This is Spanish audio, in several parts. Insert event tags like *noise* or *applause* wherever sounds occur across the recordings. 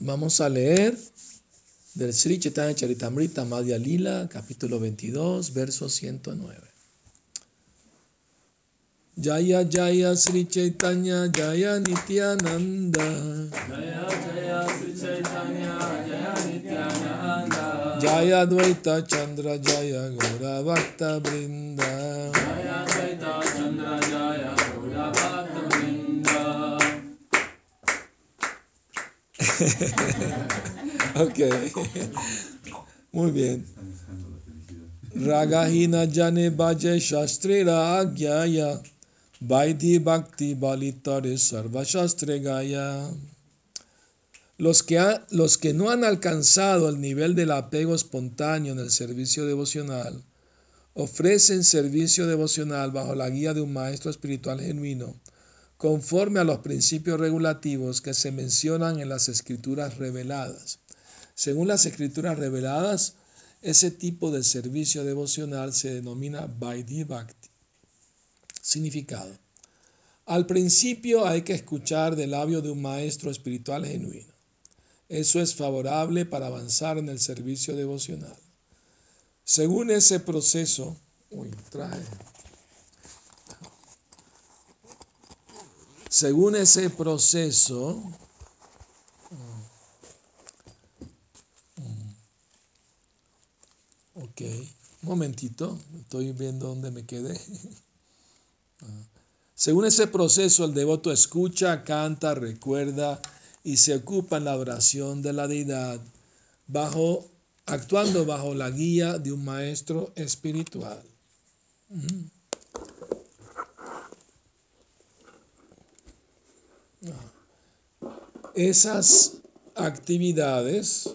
Vamos a leer del Sri Chaitanya Charitamrita Madhya Lila, capítulo 22, verso 109. Jaya Jaya Sri Chaitanya Jaya Nityananda. Jaya Jaya Sri Chaitanya Jaya Nityananda. Jaya Dvaita Chandra Jaya Gaura Bhakta Brinda Jaya Dvaita Chandra Jaya *laughs* Ok. Muy bien. Ragahina Jane Bhaje Shastre Ragyaya Vaidhi Bhakti Balitare Sarva Gaya. Los que, los que no han alcanzado el nivel del apego espontáneo en el servicio devocional ofrecen servicio devocional bajo la guía de un maestro espiritual genuino, conforme a los principios regulativos que se mencionan en las escrituras reveladas. Según las escrituras reveladas, ese tipo de servicio devocional se denomina Vaidhi Bhakti. Significado. Al principio hay que escuchar del labio de un maestro espiritual genuino. Eso es favorable para avanzar en el servicio devocional. Según ese proceso, uy, traje. Según ese proceso, Ok, un momentito, estoy viendo dónde me quedé. Según ese proceso, el devoto escucha, canta, recuerda y se ocupa en la oración de la deidad, bajo, actuando bajo la guía de un maestro espiritual. Esas actividades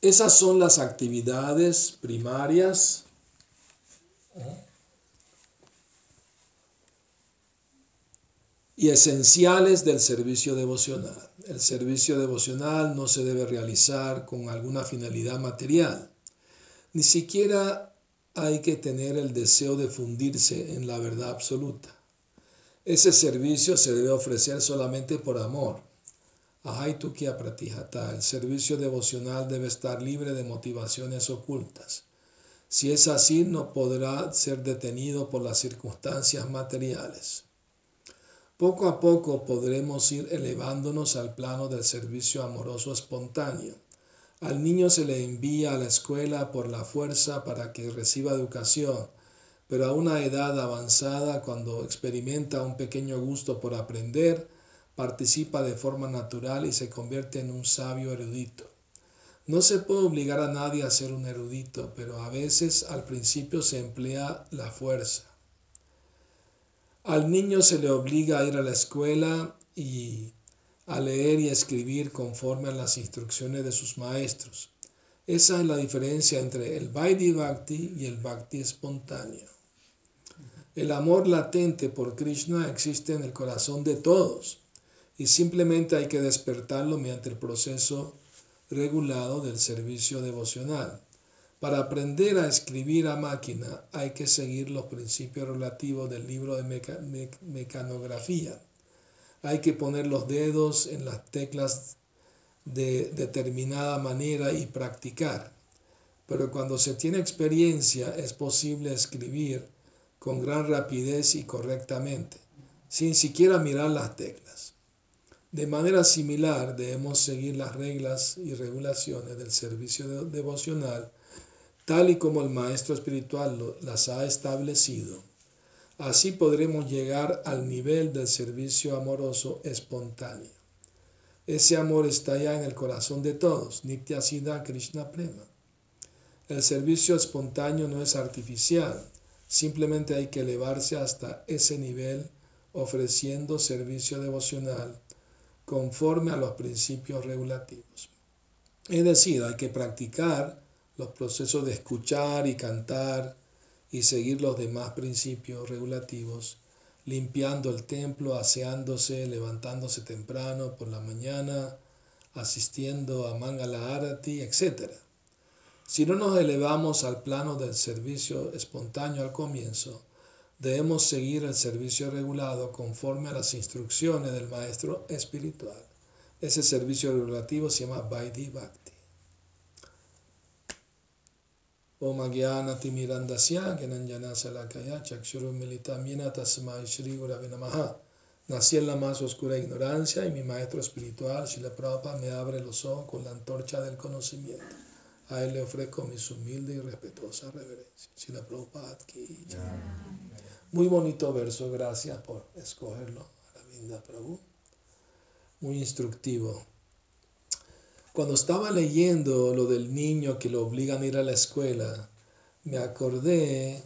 Esas son las actividades primarias y esenciales del servicio devocional. El servicio devocional no se debe realizar con alguna finalidad material. Ni siquiera hay que tener el deseo de fundirse en la verdad absoluta. Ese servicio se debe ofrecer solamente por amor. Ahaitukia pratijata. El servicio devocional debe estar libre de motivaciones ocultas. Si es así, no podrá ser detenido por las circunstancias materiales. Poco a poco podremos ir elevándonos al plano del servicio amoroso espontáneo. Al niño se le envía a la escuela por la fuerza para que reciba educación, pero a una edad avanzada, cuando experimenta un pequeño gusto por aprender, participa de forma natural y se convierte en un sabio erudito. No se puede obligar a nadie a ser un erudito, pero a veces al principio se emplea la fuerza. Al niño se le obliga a ir a la escuela y a leer y escribir conforme a las instrucciones de sus maestros. Esa es la diferencia entre el Vaidhi Bhakti y el Bhakti espontáneo. El amor latente por Krishna existe en el corazón de todos y simplemente hay que despertarlo mediante el proceso regulado del servicio devocional. Para aprender a escribir a máquina hay que seguir los principios relativos del libro de meca me mecanografía. Hay que poner los dedos en las teclas de determinada manera y practicar. Pero cuando se tiene experiencia es posible escribir con gran rapidez y correctamente, sin siquiera mirar las teclas. De manera similar debemos seguir las reglas y regulaciones del servicio devocional tal y como el Maestro Espiritual las ha establecido. Así podremos llegar al nivel del servicio amoroso espontáneo. Ese amor está ya en el corazón de todos, Nitya Siddha Krishna Prema. El servicio espontáneo no es artificial, simplemente hay que elevarse hasta ese nivel ofreciendo servicio devocional conforme a los principios regulativos. Es decir, hay que practicar los procesos de escuchar y cantar y seguir los demás principios regulativos, limpiando el templo, aseándose, levantándose temprano por la mañana, asistiendo a Mangala Arati, etc. Si no nos elevamos al plano del servicio espontáneo al comienzo, debemos seguir el servicio regulado conforme a las instrucciones del maestro espiritual. Ese servicio regulativo se llama Vaidhi Bhakti. Salakaya Chakshuru Militamina Tasmai Shri Gurave Namaha. Nací en la más oscura ignorancia y mi maestro espiritual, Shila Prabhupada, me abre los ojos con la antorcha del conocimiento. A él le ofrezco mis humildes y respetuosas reverencias. Shila Prabhupada ki Muy bonito verso, gracias por escogerlo, Aravinda Prabhu. Muy instructivo. Cuando estaba leyendo lo del niño que lo obligan a ir a la escuela, me acordé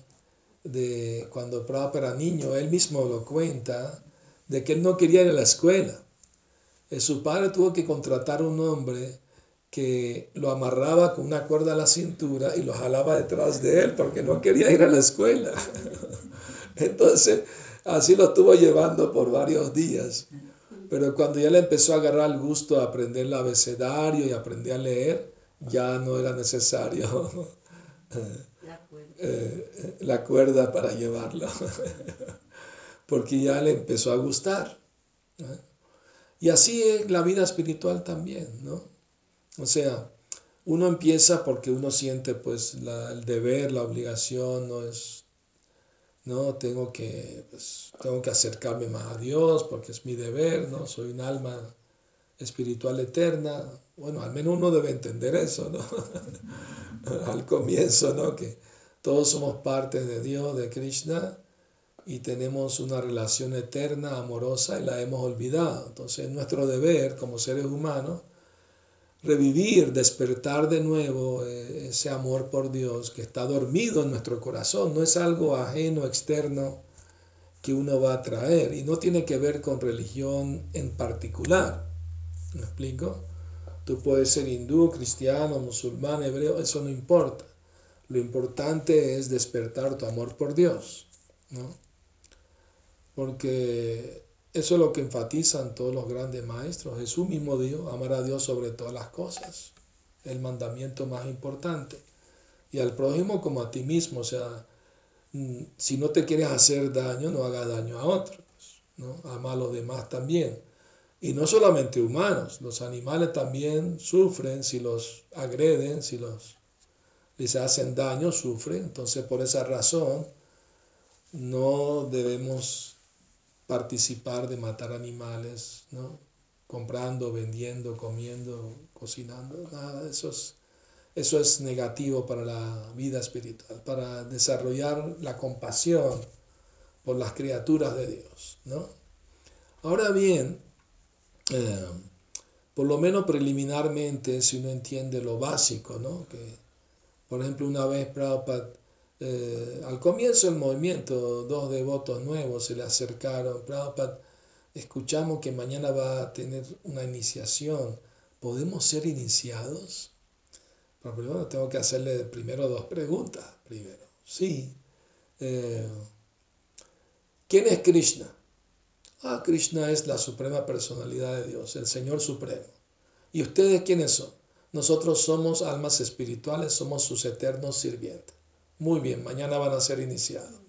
de cuando Prabhupada era niño, él mismo lo cuenta, de que él no quería ir a la escuela. Eh, su padre tuvo que contratar un hombre que lo amarraba con una cuerda a la cintura y lo jalaba detrás de él porque no quería ir a la escuela. *laughs* Entonces, así lo estuvo llevando por varios días. Pero cuando ya le empezó a agarrar el gusto a aprender el abecedario y aprender a leer, ya no era necesario la cuerda, eh, la cuerda para llevarlo, *laughs* porque ya le empezó a gustar. Y así es la vida espiritual también, ¿no? O sea, uno empieza porque uno siente pues el deber, la obligación, no es ¿no? Tengo que, pues, tengo que acercarme más a Dios porque es mi deber, ¿no? Soy un alma espiritual eterna. Bueno, al menos uno debe entender eso, ¿no? *laughs* al comienzo, ¿no? Que todos somos parte de Dios, de Krishna, y tenemos una relación eterna, amorosa, y la hemos olvidado. Entonces, nuestro deber como seres humanos revivir, despertar de nuevo eh, ese amor por Dios que está dormido en nuestro corazón. No es algo ajeno, externo que uno va a traer y no tiene que ver con religión en particular. ¿Me explico? Tú puedes ser hindú, cristiano, musulmán, hebreo, eso no importa. Lo importante es despertar tu amor por Dios, ¿no? Porque eso es lo que enfatizan todos los grandes maestros. Jesús mismo dijo, amar a Dios sobre todas las cosas, el mandamiento más importante. Y al prójimo como a ti mismo, o sea, mm, si no te quieres hacer daño, no hagas daño a otros, ¿no? ama a los demás también. Y no solamente humanos, los animales también sufren si los agreden, si los les hacen daño, sufren. Entonces, por esa razón, no debemos participar de matar animales, ¿no? comprando, vendiendo, comiendo, cocinando, nada, eso es, eso es negativo para la vida espiritual, para desarrollar la compasión por las criaturas de Dios. ¿no? Ahora bien, eh, por lo menos preliminarmente, si uno entiende lo básico, ¿no? que por ejemplo una vez Prabhupada eh, al comienzo del movimiento, dos devotos nuevos se le acercaron. Prabhupada, escuchamos que mañana va a tener una iniciación. ¿Podemos ser iniciados? Pero primero tengo que hacerle primero dos preguntas. Primero, sí. Eh, ¿Quién es Krishna? Ah, Krishna es la suprema personalidad de Dios, el Señor Supremo. ¿Y ustedes quiénes son? Nosotros somos almas espirituales, somos sus eternos sirvientes. Muy bien, mañana van a ser iniciados.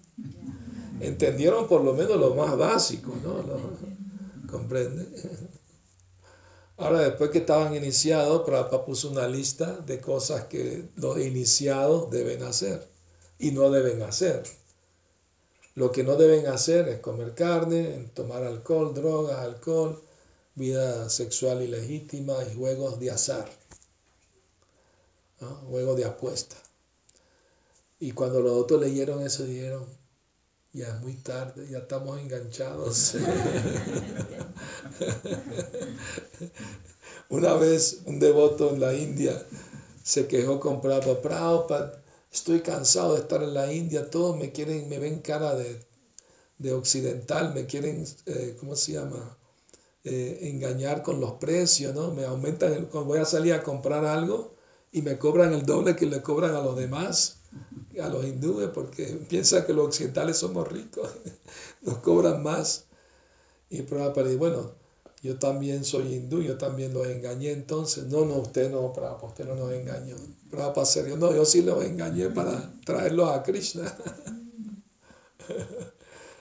Entendieron por lo menos lo más básico, ¿no? ¿Comprende? Ahora, después que estaban iniciados, Prabhupada puso una lista de cosas que los iniciados deben hacer y no deben hacer. Lo que no deben hacer es comer carne, tomar alcohol, drogas, alcohol, vida sexual ilegítima y juegos de azar, juegos de apuesta. Y cuando los otros leyeron eso, dijeron, ya es muy tarde, ya estamos enganchados. *laughs* Una vez un devoto en la India se quejó con Prabhupada, Prabhupada, estoy cansado de estar en la India, todos me quieren, me ven cara de, occidental, me quieren, eh, ¿cómo se llama? Eh, engañar con los precios, ¿no? Me aumentan, el, voy a salir a comprar algo y me cobran el doble que le cobran a los demás a los hindúes porque piensan que los occidentales somos ricos, *laughs* nos cobran más. Y Prabhupada dice, bueno, yo también soy hindú, yo también los engañé entonces. No, no, usted no, Prabhupada, usted no nos engañó. Prabhupada no, yo sí los engañé para traerlos a Krishna. *laughs*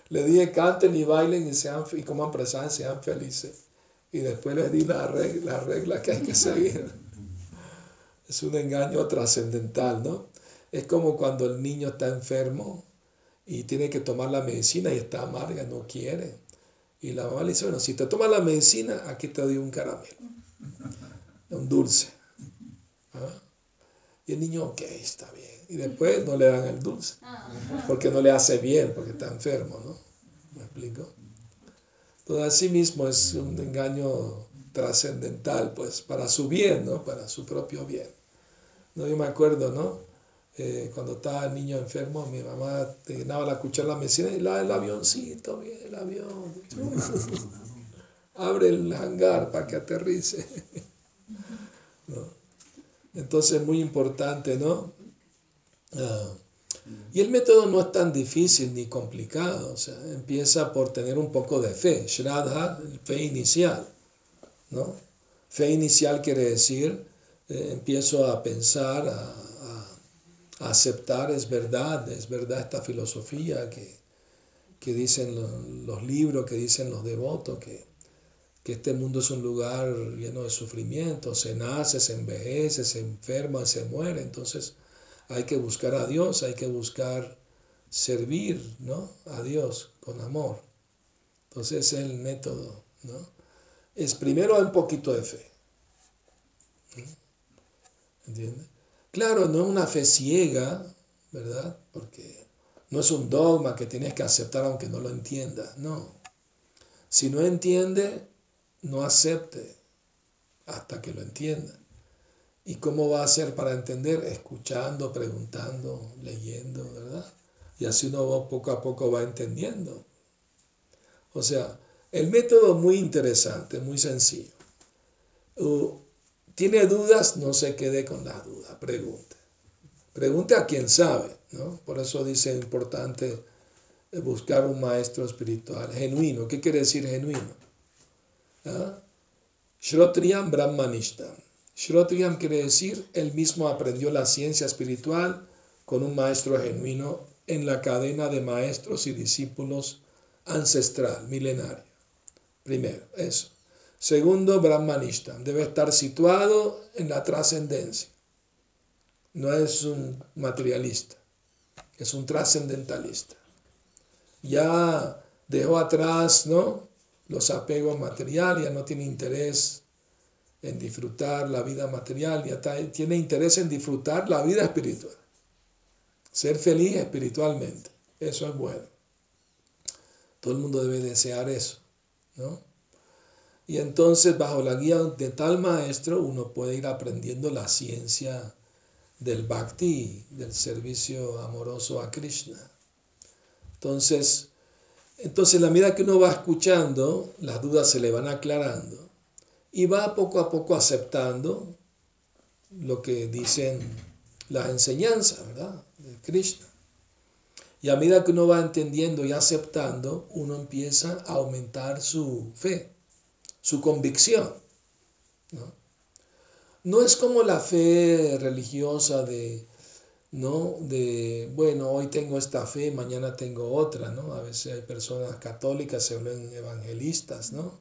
Le dije canten y bailen y, sean, y coman sean felices. Y después les di la regla, la regla que hay que seguir. *laughs* Es un engaño trascendental, ¿no? Es como cuando el niño está enfermo y tiene que tomar la medicina y está amarga, no quiere. Y la mamá le dice, bueno, si te tomas la medicina, aquí te doy un caramelo, un dulce. ¿Ah? Y el niño, ok, está bien. Y después no le dan el dulce, porque no le hace bien, porque está enfermo, ¿no? ¿Me explico? Entonces, así mismo es un engaño trascendental, pues, para su bien, ¿no? Para su propio bien. ¿No? Yo me acuerdo, ¿no? Eh, cuando estaba el niño enfermo, mi mamá te llenaba la cuchara la medicina y la, el avioncito, bien, el avión. Abre el hangar para que aterrice. *laughs* Entonces es muy importante, ¿no? Ah, y el método no es tan difícil ni complicado, o sea, empieza por tener un poco de fe, Shraddha, fe inicial, ¿no? Fe inicial quiere decir, eh, empiezo a pensar, a, aceptar, es verdad, es verdad esta filosofía que, que dicen los, libros, que dicen los devotos, que, que este mundo es un lugar lleno de sufrimiento, se nace, se envejece, se enferma, se muere, entonces hay que buscar a Dios, hay que buscar servir ¿no? a Dios con amor. Entonces es el método, ¿no? Es primero un poquito de fe. ¿Entiendes? Claro, no es una fe ciega, ¿verdad? Porque no es un dogma que tienes que aceptar aunque no lo entiendas, no. Si no entiende, no acepte hasta que lo entienda. ¿Y cómo va a ser para entender? Escuchando, preguntando, leyendo, ¿verdad? Y así uno poco a poco va entendiendo. O sea, el método muy interesante, muy sencillo. ¿Tiene dudas? No se quede con las dudas, pregunte. Pregunte a quien sabe, ¿no? Por eso dice importante buscar un maestro espiritual genuino. ¿Qué quiere decir genuino? ¿Ah? Shrotriyam Brahmanishtam. Shrotriyam quiere decir, él mismo aprendió la ciencia espiritual con un maestro genuino en la cadena de maestros y discípulos ancestral, milenaria. Primero, eso. Segundo, Brahmanista. Debe estar situado en la trascendencia. No es un materialista, es un trascendentalista. Ya dejó atrás ¿no? los apegos materiales, ya no tiene interés en disfrutar la vida material, ya tiene interés en disfrutar la vida espiritual. Ser feliz espiritualmente, eso es bueno. Todo el mundo debe desear eso, ¿no? Y entonces bajo la guía de tal maestro uno puede ir aprendiendo la ciencia del bhakti, del servicio amoroso a Krishna. Entonces, entonces la medida que uno va escuchando, las dudas se le van aclarando y va poco a poco aceptando lo que dicen las enseñanzas, ¿verdad? De Krishna. Y a medida que uno va entendiendo y aceptando, uno empieza a aumentar su fe su convicción. ¿no? no es como la fe religiosa de, ¿no? De, bueno, hoy tengo esta fe, mañana tengo otra, ¿no? A veces hay personas católicas se vuelven evangelistas, ¿no?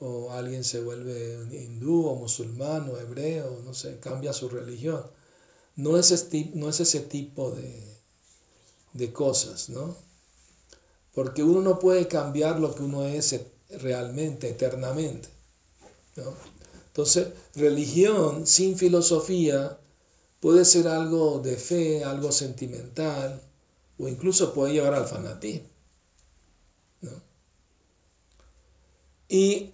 O alguien se vuelve hindú o musulmán o hebreo, no sé, cambia su religión. No es, no es ese tipo de, de cosas, ¿no? Porque uno no puede cambiar lo que uno es realmente, eternamente. Entonces, religión sin filosofía puede ser algo de fe, algo sentimental, o incluso puede llevar al fanatismo. Y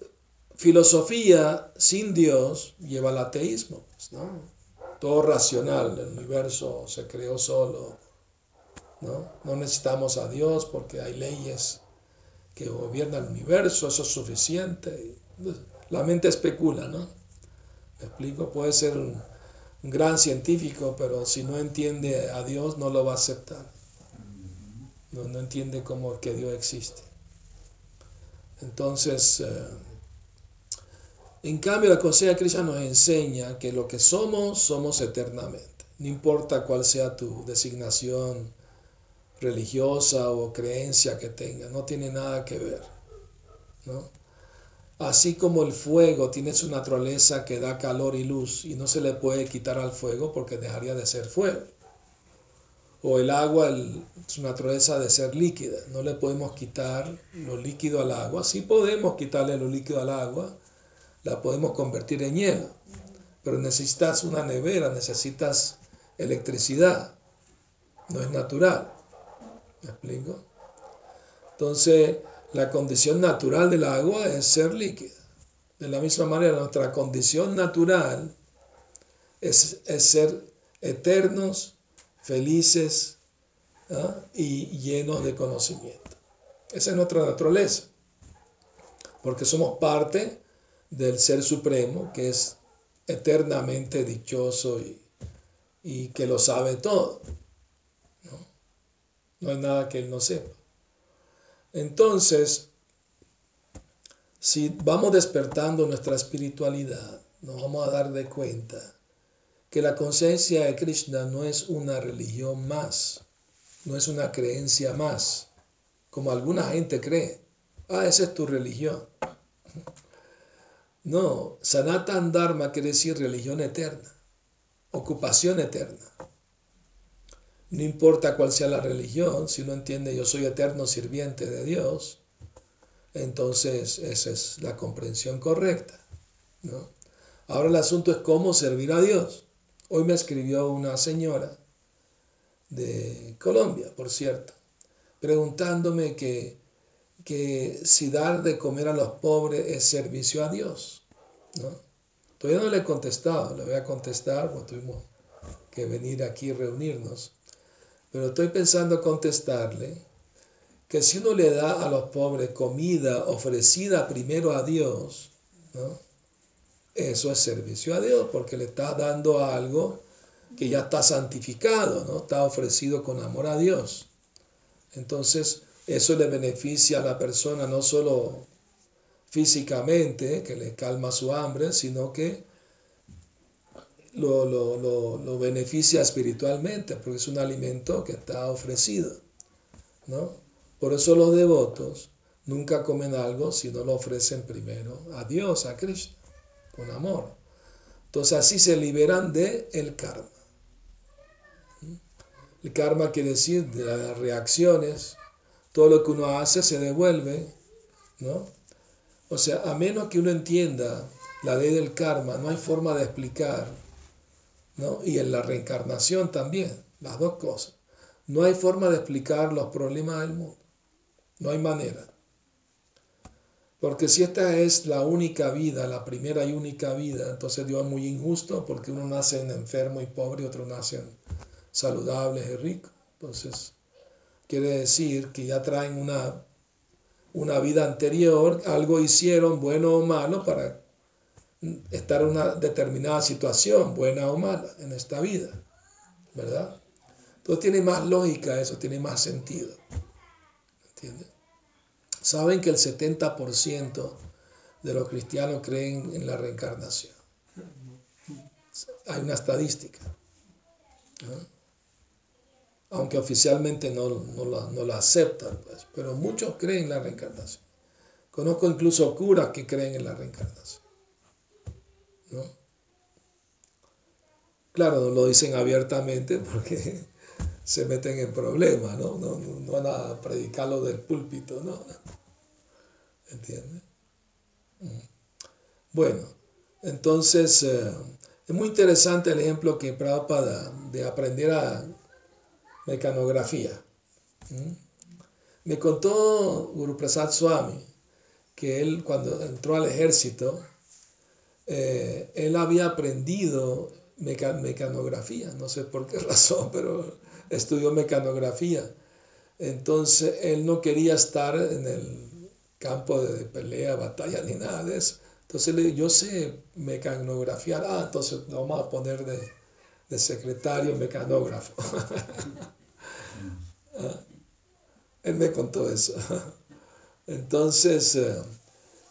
filosofía sin Dios lleva al ateísmo. Pues, ¿no? Todo racional, el universo se creó solo. ¿no? no necesitamos a Dios porque hay leyes que gobierna el universo, eso es suficiente. La mente especula, ¿no? ¿Me explico? Puede ser un, gran científico, pero si no entiende a Dios no lo va a aceptar. No, entiende cómo que Dios existe. Entonces, eh, En cambio, la conciencia Krishna nos enseña que lo que somos, somos eternamente. No importa cuál sea tu designación religiosa o creencia que tengas, no tiene nada que ver. ¿no? Así como el fuego tiene su naturaleza que da calor y luz y no se le puede quitar al fuego porque dejaría de ser fuego. O el agua, su naturaleza de ser líquida. No le podemos quitar lo líquido al agua. Sí podemos quitarle lo líquido al agua. La podemos convertir en hielo. Pero necesitas una nevera, necesitas electricidad. No es natural. ¿Me explico? Entonces, la condición natural del agua es ser líquida. De la misma manera, nuestra condición natural es, ser eternos, felices ¿ah? y llenos de conocimiento. Esa es nuestra naturaleza, porque somos parte del Ser Supremo, que es eternamente dichoso y, y que lo sabe todo. ¿No? hay nada que Él no sepa. Entonces, si vamos despertando nuestra espiritualidad, nos vamos a dar de cuenta que la conciencia de Krishna no es una religión más, no es una creencia más, como alguna gente cree. Ah, esa es tu religión. No, Sanatan Dharma quiere decir religión eterna, ocupación eterna. No importa cuál sea la religión, si uno entiende yo soy eterno sirviente de Dios, entonces esa es la comprensión correcta. ¿no? Ahora el asunto es cómo servir a Dios. Hoy me escribió una señora de Colombia, por cierto, preguntándome que, que si dar de comer a los pobres es servicio a Dios. ¿no? Todavía no le he contestado, le voy a contestar porque tuvimos que venir aquí reunirnos. Pero estoy pensando contestarle que si uno le da a los pobres comida ofrecida primero a Dios, eso es servicio a Dios, porque le está dando algo que ya está santificado, ¿no? está ofrecido con amor a Dios. Entonces, eso le beneficia a la persona no solo físicamente, que le calma su hambre, sino que lo, lo, beneficia espiritualmente, porque es un alimento que está ofrecido. ¿no? Por eso los devotos nunca comen algo si no lo ofrecen primero a Dios, a Krishna, con amor. Entonces así se liberan de el karma. El karma quiere decir de las reacciones, todo lo que uno hace se devuelve, ¿no? O sea, a menos que uno entienda la ley del karma, no hay forma de explicar y en la reencarnación también, las dos cosas. No hay forma de explicar los problemas del mundo. No hay manera. Porque si esta es la única vida, la primera y única vida, entonces Dios es muy injusto porque uno nace en enfermo y pobre y otro nace saludables y rico. Entonces, quiere decir que ya traen una, una vida anterior, algo hicieron, bueno o malo, para estar en una determinada situación, buena o mala, en esta vida, ¿verdad? Entonces tiene más lógica eso, tiene más sentido. ¿Entiendes? Saben que el 70% de los cristianos creen en la reencarnación. Hay una estadística. Aunque oficialmente no, no, la, aceptan, pues, pero muchos creen en la reencarnación. Conozco incluso curas que creen en la reencarnación. Claro, no lo dicen abiertamente porque se meten en problemas, ¿no? No, van a predicarlo del púlpito, ¿no? ¿Entiendes? Bueno, entonces eh, es muy interesante el ejemplo que Prabhupada de aprender a mecanografía. Me contó Guru Prasad Swami que él cuando entró al ejército, eh, él había aprendido mecanografía, no sé por qué *laughs* razón, pero estudió mecanografía. Entonces él no quería estar en el campo de pelea, batalla, ni nada de eso. Entonces le yo sé mecanografiar, ah, entonces vamos a poner de, de secretario mecanógrafo. *laughs* Ah, él me contó eso. *laughs* Entonces, eh,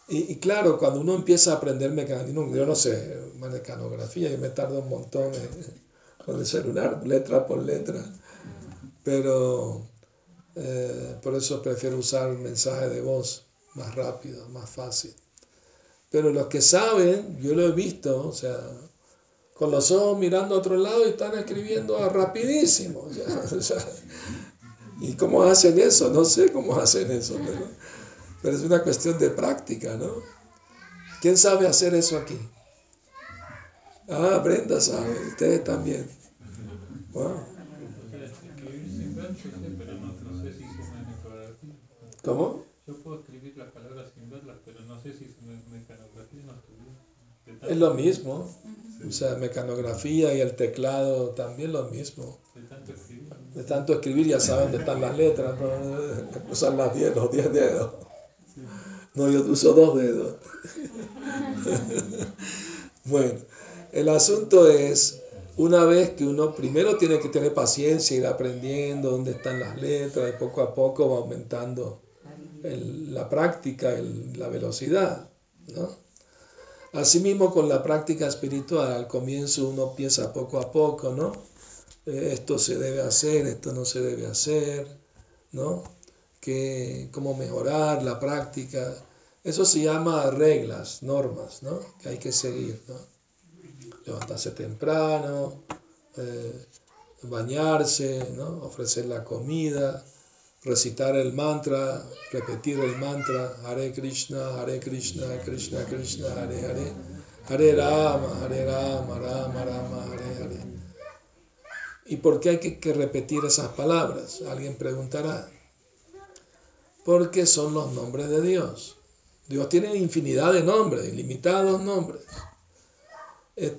Y, claro, cuando uno empieza a aprender mecanismo, yo no sé, mecanografía, yo me tardo un montón *laughs* con el celular, letra por letra, pero eh, por eso prefiero usar el mensaje de voz más rápido, más fácil. Pero los que saben, yo lo he visto, o sea, con los ojos mirando a otro lado y están escribiendo rapidísimo. *laughs* ¿Y cómo hacen eso? No sé cómo hacen eso, pero, pero es una cuestión de práctica, ¿no? ¿Quién sabe hacer eso aquí? Ah, Brenda sabe, ustedes también. ¿Cómo? Yo puedo escribir las palabras sin verlas, pero no sé si su mecanografía no estudió. Es lo mismo. O sea, mecanografía y el teclado también lo mismo. De tanto escribir. De tanto escribir ya saben dónde están las letras, ¿no? usan las 10, los 10 dedos. No, yo uso dos dedos. *laughs* bueno, el asunto es, una vez que uno primero tiene que tener paciencia, ir aprendiendo dónde están las letras y poco a poco va aumentando la práctica, la velocidad. ¿no? Asimismo con la práctica espiritual, al comienzo uno piensa poco a poco, ¿no? Eh, esto se debe hacer, esto no se debe hacer, ¿no? Que, cómo mejorar la práctica. Eso se llama reglas, normas, ¿no? Que hay que seguir. Levantarse temprano, eh, bañarse, ¿no? Ofrecer la comida, recitar el mantra, repetir el mantra, Hare Krishna, Hare Krishna, Krishna Krishna, Hare Hare, Hare Rama, Hare Rama, Rama Rama, Hare Hare. ¿Y por qué hay que, repetir esas palabras? Alguien preguntará. Porque son los nombres de Dios. Dios tiene infinidad de nombres, ilimitados nombres.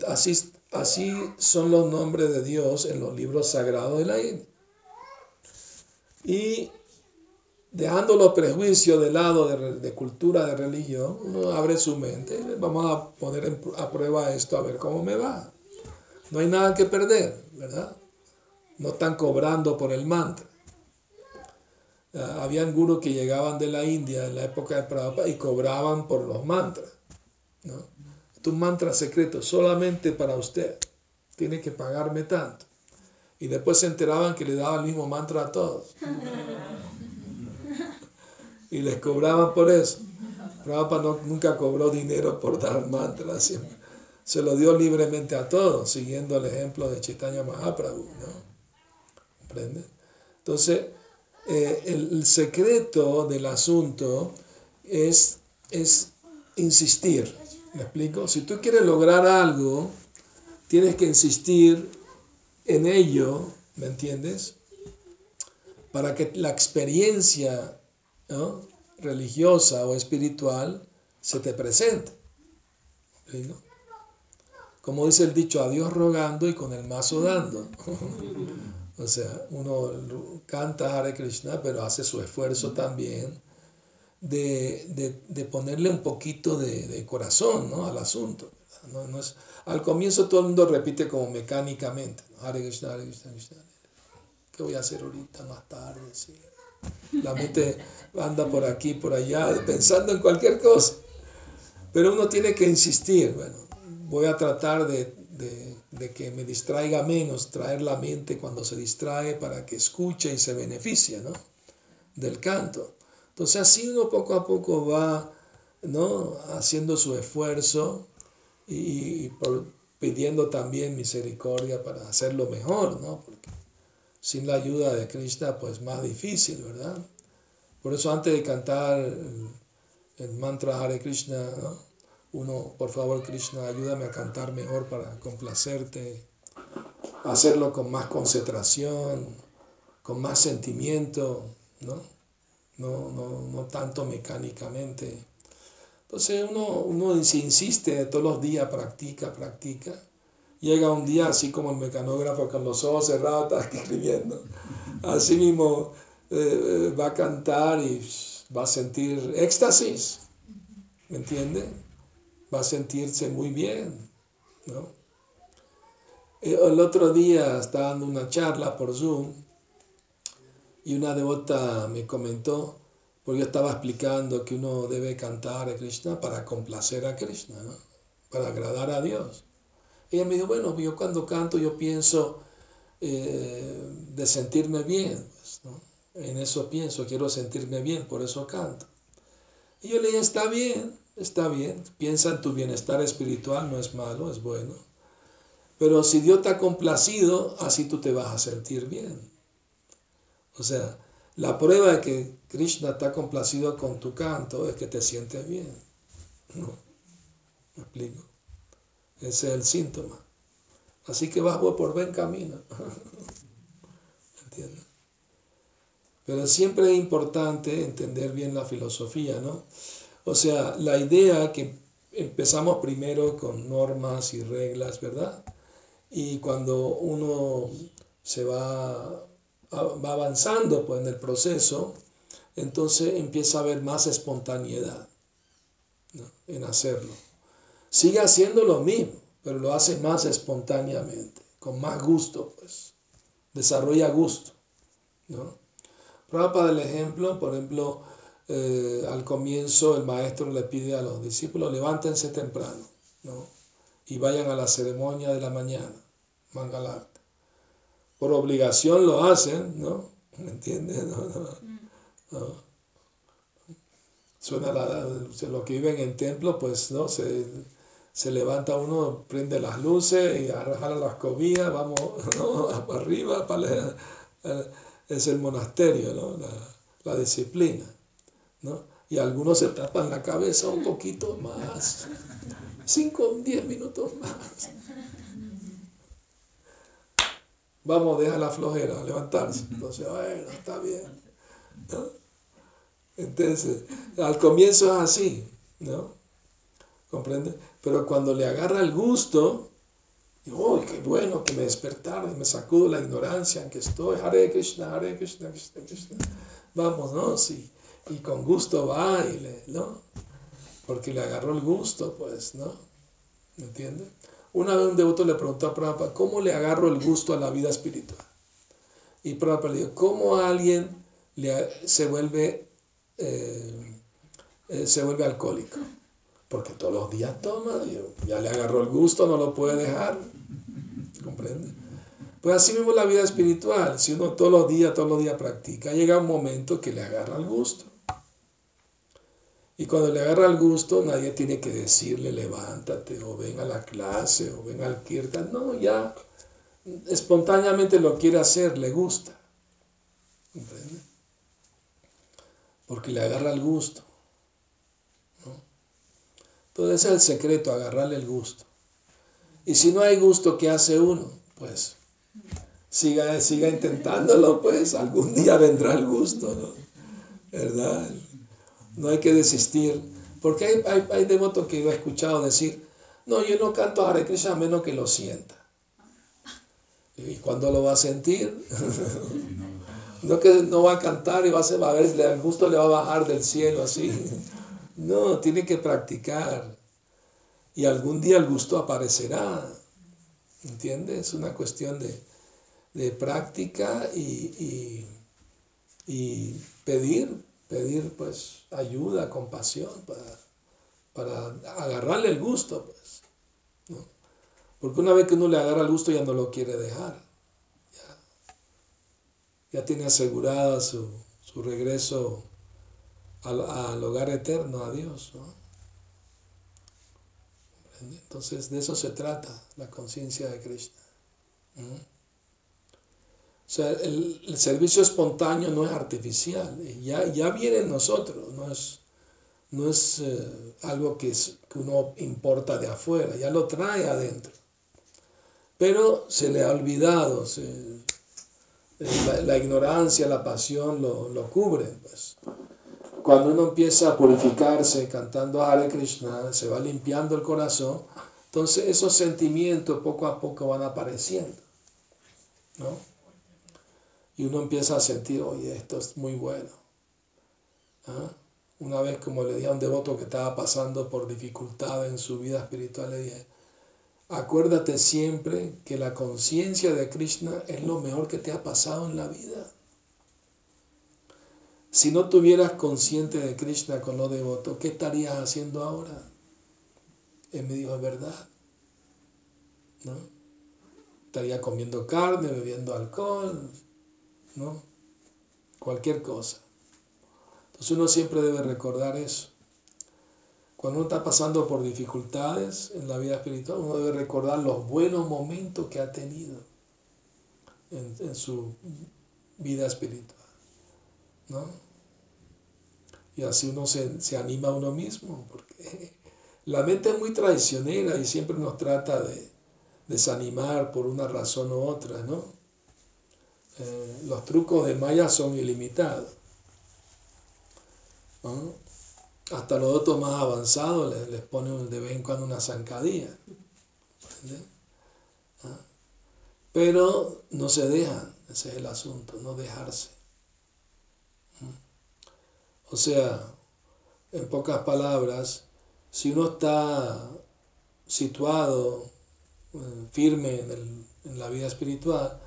Así, así son los nombres de Dios en los libros sagrados de la India. Y dejando los prejuicios de lado de, cultura, de religión, uno abre su mente vamos a poner a prueba esto a ver cómo me va. No hay nada que perder, ¿verdad? No están cobrando por el mantra. Habían gurus que llegaban de la India en la época de Prabhupada y cobraban por los mantras. ¿no? Un mantra secreto solamente para usted. Tiene que pagarme tanto. Y después se enteraban que le daba el mismo mantra a todos. y les cobraban por eso. Prabhupada nunca cobró dinero por dar mantras, siempre. se lo dio libremente a todos, siguiendo el ejemplo de Chaitanya Mahaprabhu. ¿no? Entonces, eh, el, secreto del asunto es, es insistir. ¿Me explico? Si tú quieres lograr algo, tienes que insistir en ello, ¿me entiendes? Para que la experiencia religiosa o espiritual se te presente. Como dice el dicho, a Dios rogando y con el mazo dando. *laughs* o sea, uno canta Hare Krishna, pero hace su esfuerzo también de, ponerle un poquito de, corazón ¿no? al asunto. No, es, al comienzo todo el mundo repite como mecánicamente, Hare Krishna, Hare Krishna, Krishna. ¿Qué voy a hacer ahorita más tarde? Sí. La mente anda por aquí, por allá, pensando en cualquier cosa. Pero uno tiene que insistir, bueno, voy a tratar de, que me distraiga menos, traer la mente cuando se distrae para que escuche y se beneficie ¿no? del canto. Entonces así uno poco a poco va ¿no? haciendo su esfuerzo y, pidiendo también misericordia para hacerlo mejor, ¿no? Porque sin la ayuda de Krishna, pues más difícil, ¿verdad? Por eso antes de cantar el, mantra Hare Krishna, uno, por favor Krishna, ayúdame a cantar mejor para complacerte, hacerlo con más concentración, con más sentimiento, ¿no? No, no, no tanto mecánicamente. Entonces uno, uno insiste todos los días, practica, practica llega un día así como el mecanógrafo con los ojos cerrados *laughs* está escribiendo. Así mismo eh, eh, va a cantar y va a sentir éxtasis, ¿me entiende? Va a sentirse muy bien, ¿no? Eh, el otro día estaba dando una charla por Zoom y una devota me comentó Porque yo estaba explicando que uno debe cantar a Krishna para complacer a Krishna, para agradar a Dios. Ella me dijo, bueno, yo cuando canto yo pienso eh, de sentirme bien, pues, en eso pienso, quiero sentirme bien, por eso canto. Y yo le dije, está bien, está bien, piensa en tu bienestar espiritual, no es malo, es bueno. Pero si Dios te ha complacido, así tú te vas a sentir bien. O sea, la prueba de que Krishna está complacido con tu canto es que te sientes bien. ¿No? ¿Me explico? Ese es el síntoma. Así que vas por buen camino. *laughs* ¿Entiendes? Pero siempre es importante entender bien la filosofía, ¿no? O sea, la idea que empezamos primero con normas y reglas, ¿verdad? Y cuando uno se va, va avanzando pues, en el proceso, entonces empieza a haber más espontaneidad en hacerlo. Sigue haciendo lo mismo, pero lo hace más espontáneamente, con más gusto, pues. Desarrolla gusto, ¿no? Prueba del ejemplo, por ejemplo, eh, al comienzo el maestro le pide a los discípulos, levántense temprano, ¿no? Y vayan a la ceremonia de la mañana, Mangalarte. Por obligación lo hacen, ¿no? ¿Me entiendes? *laughs* Suena la, lo que viven en templo, pues, ¿no? Se, se levanta uno, prende las luces y jala las cobillas, vamos *laughs* ¿no? *laughs* arriba, para es el monasterio, ¿no? la, disciplina. ¿No? Y algunos se tapan la cabeza un poquito más, cinco, diez minutos más. Vamos, deja la flojera, levantarse. Entonces, bueno, está bien. Entonces, al comienzo es así, ¿no? ¿Comprende? Pero cuando le agarra el gusto, digo, qué bueno que me despertaron! Me sacudo la ignorancia en que estoy. Hare Krishna, Hare Krishna, Krishna, Krishna. Vamos, ¿no? Sí. Y con gusto va ¿no? Porque le agarró el gusto, pues, ¿no? ¿Me entiende? Una vez un devoto le preguntó a Prabhupada, ¿cómo le agarro el gusto a la vida espiritual? Y Prabhupada le dijo, ¿cómo alguien le, se, vuelve, eh, eh, se vuelve alcohólico? porque todos los días toma, ya le agarró el gusto, no lo puede dejar. ¿Comprende? Pues así mismo la vida espiritual, si uno todos los días, todos los días practica, llega un momento que le agarra el gusto. Y cuando le agarra el gusto, nadie tiene que decirle levántate o ven a la clase o ven al kirtan. No, ya espontáneamente lo quiere hacer, le gusta. ¿Comprende? Porque le agarra el gusto. Entonces ese es el secreto, agarrarle el gusto. Y si no hay gusto, ¿qué hace uno? Pues siga, siga intentándolo, pues algún día vendrá el gusto, ¿no? ¿Verdad? No hay que desistir. Porque hay, hay, hay devotos que yo he escuchado decir, no, yo no canto Hare Krishna a menos que lo sienta. ¿Y cuándo lo va a sentir? *laughs* no que no va a cantar y va a, va a ver, el gusto le va a bajar del cielo así. *laughs* No, tiene que practicar. Y algún día el gusto aparecerá. ¿Entiendes? Es una cuestión de, práctica y, y, pedir, pedir pues ayuda, compasión para, para agarrarle el gusto. Pues, Porque una vez que uno le agarra el gusto ya no lo quiere dejar. Ya, tiene asegurada su, su regreso al, hogar eterno, a Dios. Entonces de eso se trata la conciencia de Krishna. O sea, el, servicio espontáneo no es artificial, ya, ya viene en nosotros, no es, no es eh, algo que, es, que uno importa de afuera, ya lo trae adentro. Pero se le ha olvidado, la, ignorancia, la pasión lo, lo cubren. Pues cuando uno empieza a purificarse cantando Hare Krishna, se va limpiando el corazón, entonces esos sentimientos poco a poco van apareciendo. ¿no? Y uno empieza a sentir, oye, esto es muy bueno. ¿Ah? Una vez, como le dije a un devoto que estaba pasando por dificultades en su vida espiritual, le dije, acuérdate siempre que la conciencia de Krishna es lo mejor que te ha pasado en la vida. si no tuvieras consciente de Krishna con lo devoto, ¿qué estarías haciendo ahora? Él me dijo, es verdad. ¿No? Estaría comiendo carne, bebiendo alcohol, ¿no? Cualquier cosa. Entonces uno siempre debe recordar eso. Cuando uno está pasando por dificultades en la vida espiritual, uno debe recordar los buenos momentos que ha tenido en, en su vida espiritual. ¿no? Y así uno se, se, anima a uno mismo, porque *laughs* la mente es muy traicionera y siempre nos trata de desanimar por una razón u otra, ¿no? Eh, los trucos de Maya son ilimitados. Hasta los otros más avanzados les, les ponen de vez en cuando una zancadilla. ¿Ah? Pero no se dejan, ese es el asunto, no dejarse. O sea, en pocas palabras, si uno está situado eh, firme en, la vida espiritual,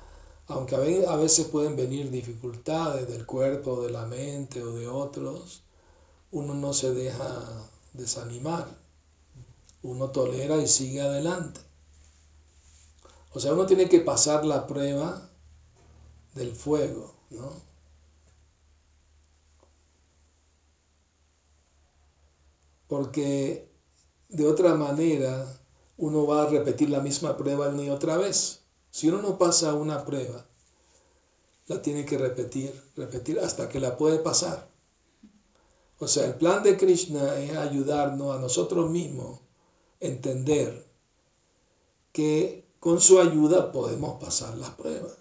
aunque a veces pueden venir dificultades del cuerpo, de la mente o de otros, uno no se deja desanimar, uno tolera y sigue adelante. O sea, uno tiene que pasar la prueba del fuego, ¿no? porque de otra manera uno va a repetir la misma prueba una y otra vez. Si uno no pasa una prueba, la tiene que repetir, repetir hasta que la puede pasar. O sea, el plan de Krishna es ayudarnos a nosotros mismos entender que con su ayuda podemos pasar las pruebas.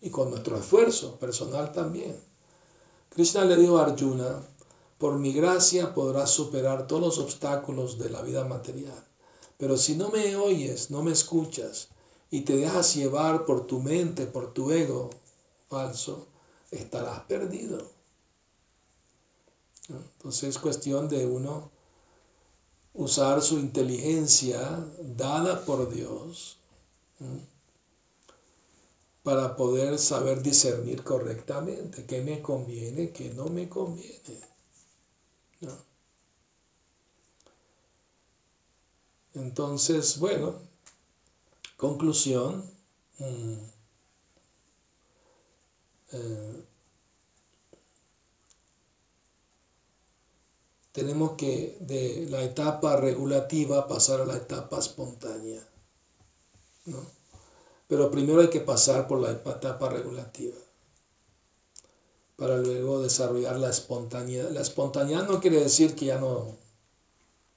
Y con nuestro esfuerzo personal también. Krishna le dijo a Arjuna, por mi gracia podrás superar todos los obstáculos de la vida material. Pero si no me oyes, no me escuchas y te dejas llevar por tu mente, por tu ego falso, estarás perdido. Entonces es cuestión de uno usar su inteligencia dada por Dios para poder saber discernir correctamente qué me conviene, qué no me conviene. Entonces, bueno, conclusión. Mm, eh, tenemos que de la etapa regulativa pasar a la etapa espontánea. ¿no? Pero primero hay que pasar por la etapa regulativa para luego desarrollar la espontaneidad. La espontaneidad no quiere decir que ya no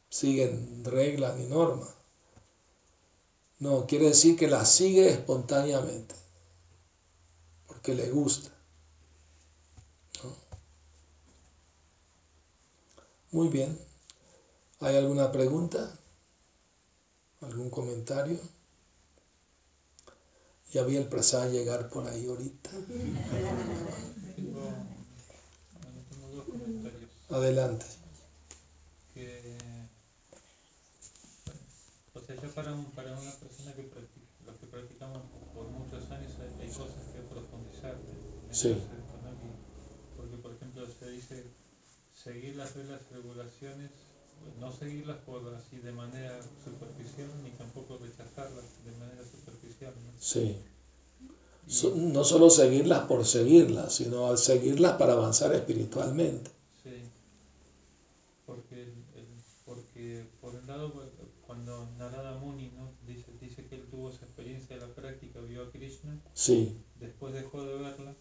siguen reglas ni normas. No, quiere decir que la sigue espontáneamente, porque le gusta. Muy bien. ¿Hay alguna pregunta? ¿Algún comentario? Ya vi el presagio llegar por ahí ahorita. Adelante. Que, ya para, un, para una persona que practica, los que practicamos por muchos años hay, cosas que profundizar. sí. Porque, por ejemplo, se dice seguir las reglas y regulaciones, no seguirlas por así de manera superficial, ni tampoco rechazarlas de manera superficial. ¿no? Sí. no solo seguirlas por seguirlas, sino seguirlas para avanzar espiritualmente. Cuando Narada Muni ¿no? dice, dice que él tuvo esa experiencia de la práctica, vio a Krishna, sí. después dejó de verla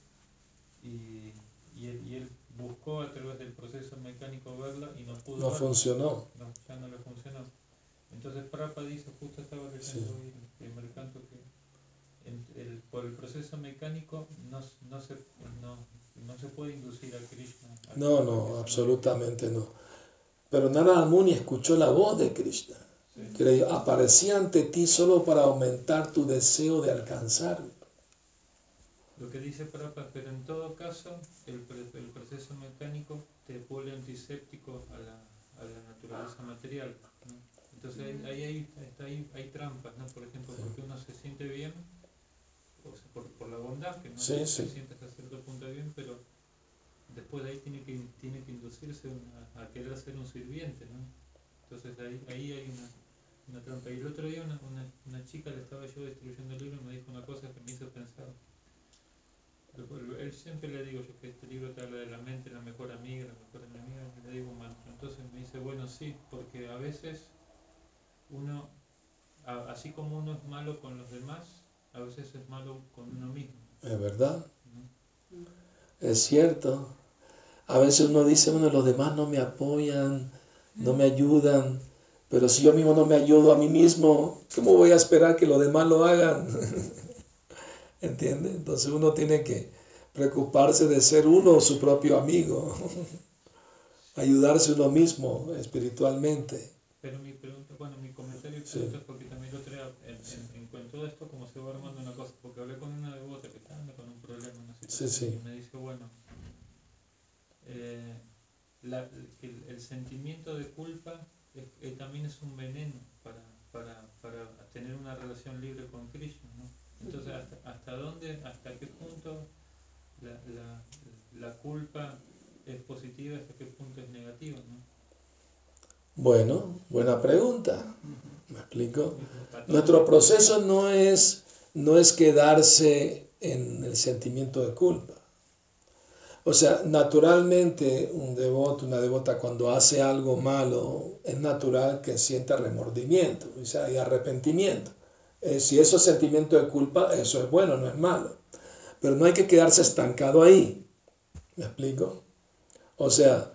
y, y, él, y, él, buscó a través del proceso mecánico verla y no pudo. No funcionó. No, ya no le funcionó. Entonces Prapa dice, justo estaba leyendo hoy el primer canto que el, por el proceso mecánico no, no, se, no, no se puede inducir a Krishna. no, no, absolutamente no. Pero Narada Muni escuchó la voz de Krishna, que le aparecía ante ti solo para aumentar tu deseo de alcanzarlo. Lo que dice Prabhupada, pero en todo caso, el, el, proceso mecánico te vuelve antiséptico a la, a la naturaleza material. Entonces ahí, hay, ahí, hay trampas, ¿no? Por ejemplo, porque uno se siente bien, o sea, por, por, la bondad, que no se siente hasta cierto punto bien, pero después de ahí tiene que, tiene que inducirse a, querer ser un sirviente, ¿no? Entonces ahí, ahí hay una, una, trampa. Y el otro día una, una, una, chica le estaba yo distribuyendo el libro y me dijo una cosa que me hizo pensar. Él siempre le digo yo que este libro te habla de la mente, la mejor amiga, la mejor enemiga, le digo mantra. Entonces me dice, bueno, sí, porque a veces uno, así como uno es malo con los demás, a veces es malo con uno mismo. Es verdad. Es cierto. A veces uno dice, bueno, los demás no me apoyan, no me ayudan, pero si yo mismo no me ayudo a mí mismo, ¿cómo voy a esperar que los demás lo hagan? *laughs* ¿Entiende? Entonces uno tiene que preocuparse de ser uno su propio amigo, *laughs* ayudarse uno mismo espiritualmente. Pero mi pregunta, bueno, mi comentario es porque también lo traigo en, en, todo esto como se va armando una cosa, porque hablé con una devota que está con un problema, una situación, y me dice, bueno, eh, el, sentimiento de culpa eh, también es un veneno para, para, para, tener una relación libre con Krishna, ¿no? Entonces, ¿hasta, hasta dónde, hasta qué punto la, la, la culpa es positiva, hasta qué punto es negativa, ¿no? Bueno, buena pregunta. ¿Me explico? Nuestro proceso no es, no es quedarse en el sentimiento de culpa. O sea, naturalmente un devoto, una devota cuando hace algo malo, es natural que sienta remordimiento, o sea, hay arrepentimiento. Eh, si eso es sentimiento de culpa, eso es bueno, no es malo. Pero no hay que quedarse estancado ahí. ¿Me explico? O sea,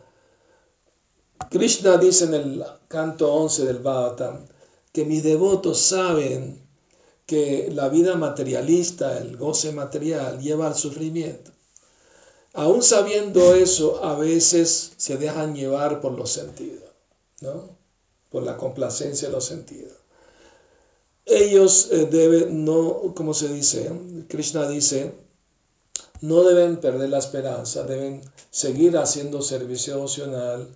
Krishna dice en el canto 11 del Bhagavatam que mis devotos saben que la vida materialista, el goce material, lleva al sufrimiento. Aún sabiendo eso, a veces se dejan llevar por los sentidos, ¿no? Por la complacencia de los sentidos. Ellos eh, deben, no, como se dice, Krishna dice, no deben perder la esperanza, deben seguir haciendo servicio emocional,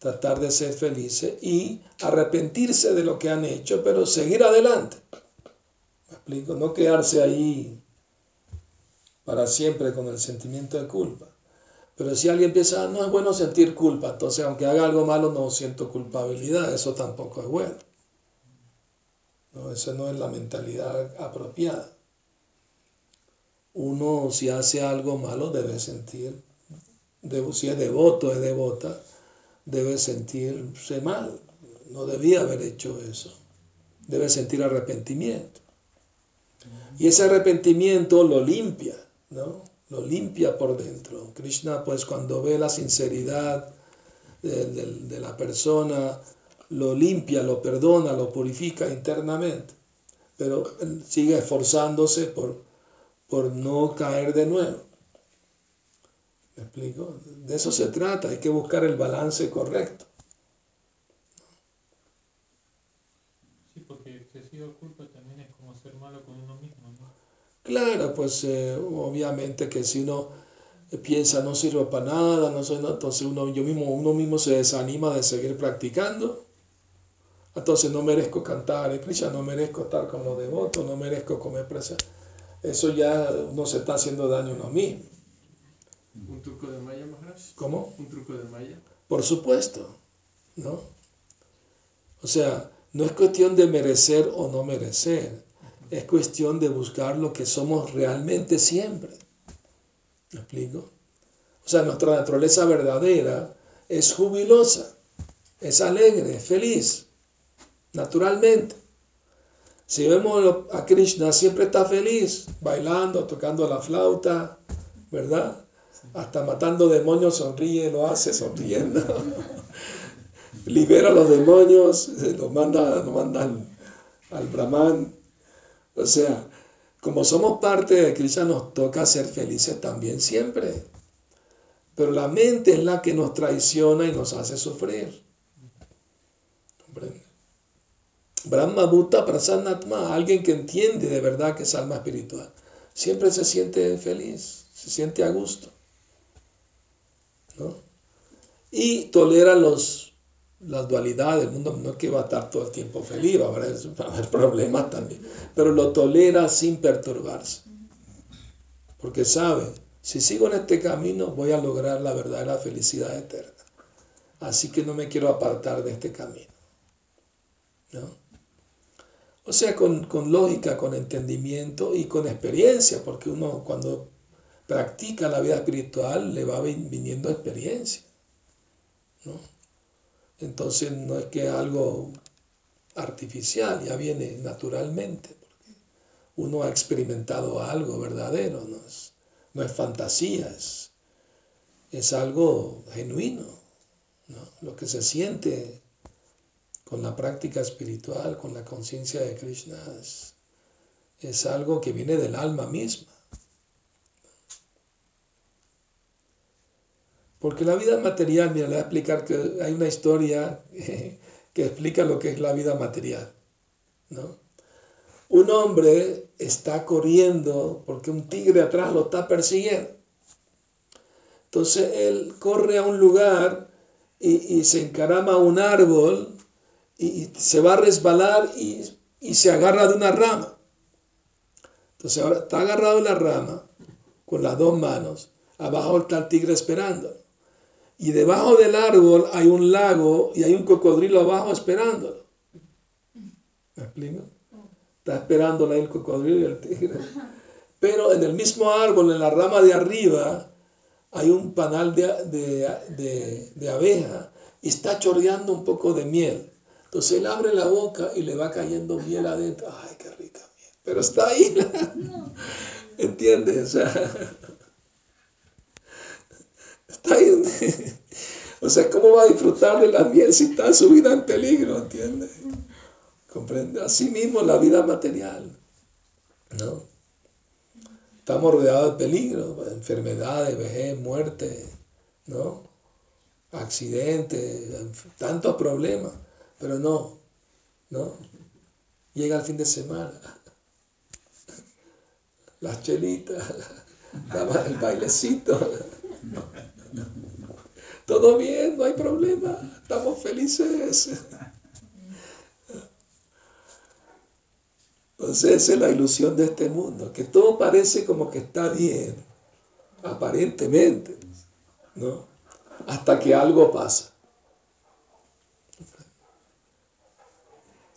tratar de ser felices y arrepentirse de lo que han hecho, pero seguir adelante. ¿Me explico? No quedarse ahí para siempre con el sentimiento de culpa. Pero si alguien piensa, ah, no es bueno sentir culpa, entonces aunque haga algo malo no siento culpabilidad, eso tampoco es bueno. No, esa no es la mentalidad apropiada. Uno si hace algo malo debe sentir, si es devoto, es devota, debe sentirse mal. No debía haber hecho eso. Debe sentir arrepentimiento. Y ese arrepentimiento lo limpia, ¿no? Lo limpia por dentro. Krishna, pues cuando ve la sinceridad de, la persona, lo limpia, lo perdona, lo purifica internamente. Pero sigue esforzándose por, por no caer de nuevo. ¿Me explico? De eso se trata, hay que buscar el balance correcto. Claro, pues eh, obviamente que si uno piensa no sirve para nada, no soy entonces uno, yo mismo, uno mismo se desanima de seguir practicando. Entonces no merezco cantar en Krishna, no merezco estar con los devotos, no merezco comer presa. Eso ya no se está haciendo daño a uno mismo. ¿Un truco de Maya, Maharaj? ¿Cómo? ¿Un truco de Maya? Por supuesto, ¿no? O sea, no es cuestión de merecer o no merecer es cuestión de buscar lo que somos realmente siempre. ¿Me explico? O sea, nuestra naturaleza verdadera es jubilosa, es alegre, es feliz, naturalmente. Si vemos a Krishna, siempre está feliz, bailando, tocando la flauta, ¿verdad? Hasta matando demonios sonríe, lo hace sonriendo. *laughs* Libera a los demonios, los manda, los manda al, al Brahman o sea, como somos parte de Cristo, nos toca ser felices también siempre. Pero la mente es la que nos traiciona y nos hace sufrir. ¿Comprende? Brahma Bhutta Prasanatma, alguien que entiende de verdad que es alma espiritual, siempre se siente feliz, se siente a gusto. ¿no? Y tolera los la dualidad del mundo no es que va a estar todo el tiempo feliz, va a haber, problemas también, pero lo tolera sin perturbarse, porque sabe Si sigo en este camino voy a lograr la verdadera felicidad eterna. Así que no me quiero apartar de este camino. ¿No? O sea, con, con, lógica, con entendimiento y con experiencia, porque uno cuando practica la vida espiritual le va viniendo experiencia. ¿no? Entonces no es que algo artificial, ya viene naturalmente, porque uno ha experimentado algo verdadero, no es, no es fantasía, es, es algo genuino, ¿no? lo que se siente con la práctica espiritual, con la conciencia de Krishna, es, es algo que viene del alma misma. Porque la vida material, mira, le voy a explicar que hay una historia *laughs* que explica lo que es la vida material. ¿no? Un hombre está corriendo porque un tigre atrás lo está persiguiendo. Entonces él corre a un lugar y, se encarama a un árbol y, se va a resbalar y, y se agarra de una rama. Entonces ahora está agarrado en la rama con las dos manos. Abajo está el tigre esperando. Y debajo del árbol hay un lago y hay un cocodrilo abajo esperándolo. ¿Me explico? Está esperándolo el cocodrilo y el tigre. Pero en el mismo árbol, en la rama de arriba, hay un panal de, de, abeja y está chorreando un poco de miel. Entonces él abre la boca y le va cayendo miel adentro. ¡Ay, qué rica miel! Pero está ahí. ¿Entiendes? O *laughs* sea, *laughs* O sea, ¿cómo va a disfrutar de la miel si está su vida en peligro? ¿Entiende? ¿Comprende? Así mismo la vida material. ¿No? Estamos rodeados de peligro, enfermedades, vejez, muerte, ¿no? Accidentes, tantos problemas, pero no, ¿no? Llega el fin de semana, *laughs* las chelitas, *laughs* el bailecito. Todo bien, no hay problema, estamos felices. Entonces esa es la ilusión de este mundo, que todo parece como que está bien, aparentemente, ¿no? Hasta que algo pasa.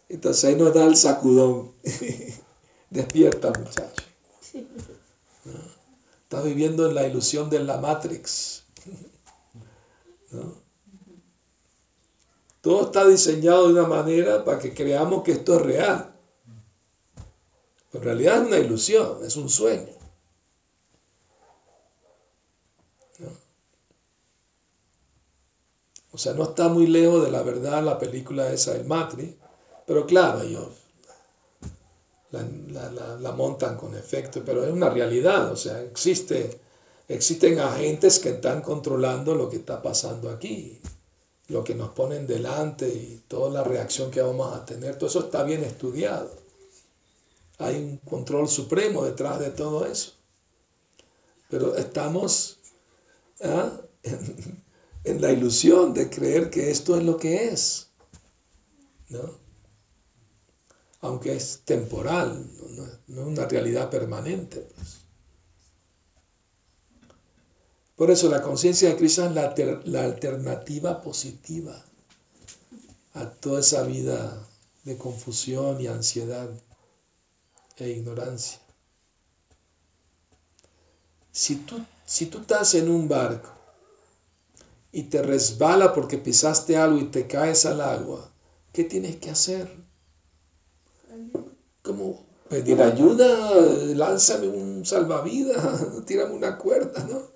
Entonces ahí nos da el sacudón. *laughs* Despierta, muchacho. Estás viviendo en la ilusión de la Matrix. Todo está diseñado de una manera para que creamos que esto es real. Pero en realidad es una ilusión, es un sueño. O sea, no está muy lejos de la verdad la película esa del Matrix, pero claro, yo la, montan con efecto, pero es una realidad, o sea, existe, existen agentes que están controlando lo que está pasando aquí, lo que nos ponen delante y toda la reacción que vamos a tener, todo eso está bien estudiado. Hay un control supremo detrás de todo eso. Pero estamos ¿ah? *laughs* en la ilusión de creer que esto es lo que es. ¿no? aunque es temporal, no, es una realidad permanente. Pues. Por eso la conciencia de Cristo es la, la alternativa positiva a toda esa vida de confusión y ansiedad e ignorancia. Si tú, si tú estás en un barco y te resbala porque pisaste algo y te caes al agua, ¿qué tienes que hacer? como pedir ayuda, lánzame un salvavidas, *laughs* tírame una cuerda, ¿no?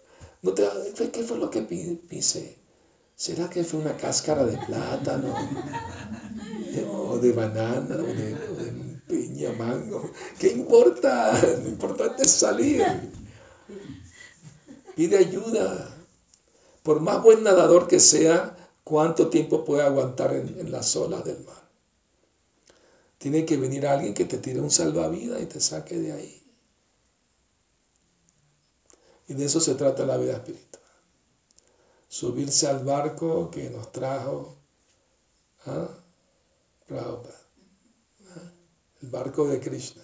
No te, ¿Qué fue lo que pise? ¿Será que fue una cáscara de plátano? O de banana, o de, piña, mango. ¿Qué importa? Lo importante es salir. Pide ayuda. Por más buen nadador que sea, ¿cuánto tiempo puede aguantar en las olas del mar? Tiene que venir alguien que te tire un salvavidas y te saque de ahí. Y de eso se trata la vida espiritual. Subirse al barco que nos trajo ¿ah? ¿ah? el barco de Krishna.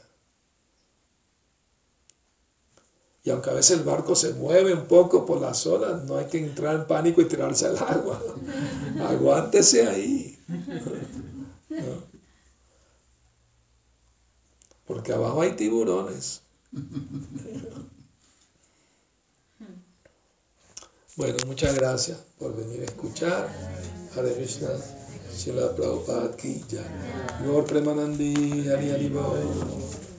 Y aunque a veces el barco se mueve un poco por las olas, no hay que entrar en pánico y tirarse al agua. *laughs* Aguántese ahí. Porque abajo hay tiburones. *laughs* Bueno, muchas gracias por venir a escuchar. Hare Krishna, Shila Prabhupada Ki Jai. Lord Premanandi, Hari Hari.